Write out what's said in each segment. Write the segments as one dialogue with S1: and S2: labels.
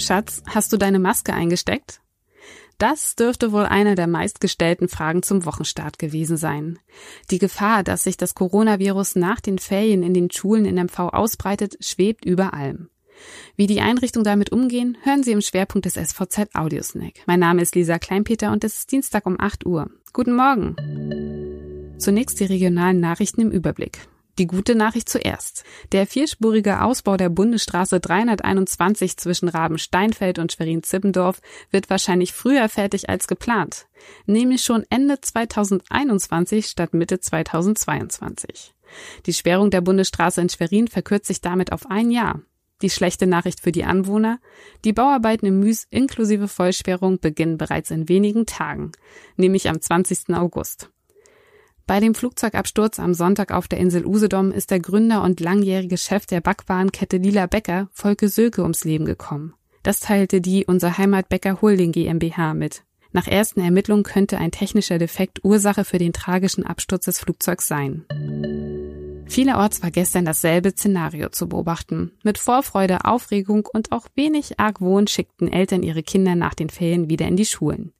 S1: Schatz, hast du deine Maske eingesteckt? Das dürfte wohl eine der meistgestellten Fragen zum Wochenstart gewesen sein. Die Gefahr, dass sich das Coronavirus nach den Ferien in den Schulen in MV ausbreitet, schwebt über allem. Wie die Einrichtungen damit umgehen, hören Sie im Schwerpunkt des SVZ Audiosnack. Mein Name ist Lisa Kleinpeter und es ist Dienstag um 8 Uhr. Guten Morgen! Zunächst die regionalen Nachrichten im Überblick. Die gute Nachricht zuerst. Der vierspurige Ausbau der Bundesstraße 321 zwischen Rabensteinfeld und Schwerin-Zippendorf wird wahrscheinlich früher fertig als geplant, nämlich schon Ende 2021 statt Mitte 2022. Die Sperrung der Bundesstraße in Schwerin verkürzt sich damit auf ein Jahr. Die schlechte Nachricht für die Anwohner? Die Bauarbeiten im Müs inklusive Vollsperrung beginnen bereits in wenigen Tagen, nämlich am 20. August. Bei dem Flugzeugabsturz am Sonntag auf der Insel Usedom ist der Gründer und langjährige Chef der Backwarenkette Lila Bäcker, Volke Söke, ums Leben gekommen. Das teilte die Unser Heimatbäcker Holding GmbH mit. Nach ersten Ermittlungen könnte ein technischer Defekt Ursache für den tragischen Absturz des Flugzeugs sein. Vielerorts war gestern dasselbe Szenario zu beobachten. Mit Vorfreude, Aufregung und auch wenig Argwohn schickten Eltern ihre Kinder nach den Ferien wieder in die Schulen.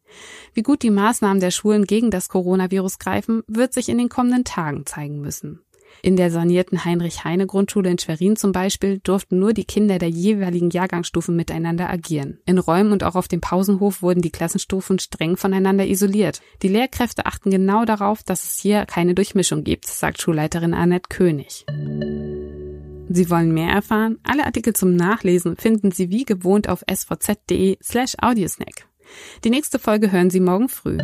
S1: Wie gut die Maßnahmen der Schulen gegen das Coronavirus greifen, wird sich in den kommenden Tagen zeigen müssen. In der sanierten Heinrich-Heine-Grundschule in Schwerin zum Beispiel durften nur die Kinder der jeweiligen Jahrgangsstufen miteinander agieren. In Räumen und auch auf dem Pausenhof wurden die Klassenstufen streng voneinander isoliert. Die Lehrkräfte achten genau darauf, dass es hier keine Durchmischung gibt, sagt Schulleiterin Annette König. Sie wollen mehr erfahren? Alle Artikel zum Nachlesen finden Sie wie gewohnt auf svz.de slash audiosnack. Die nächste Folge hören Sie morgen früh.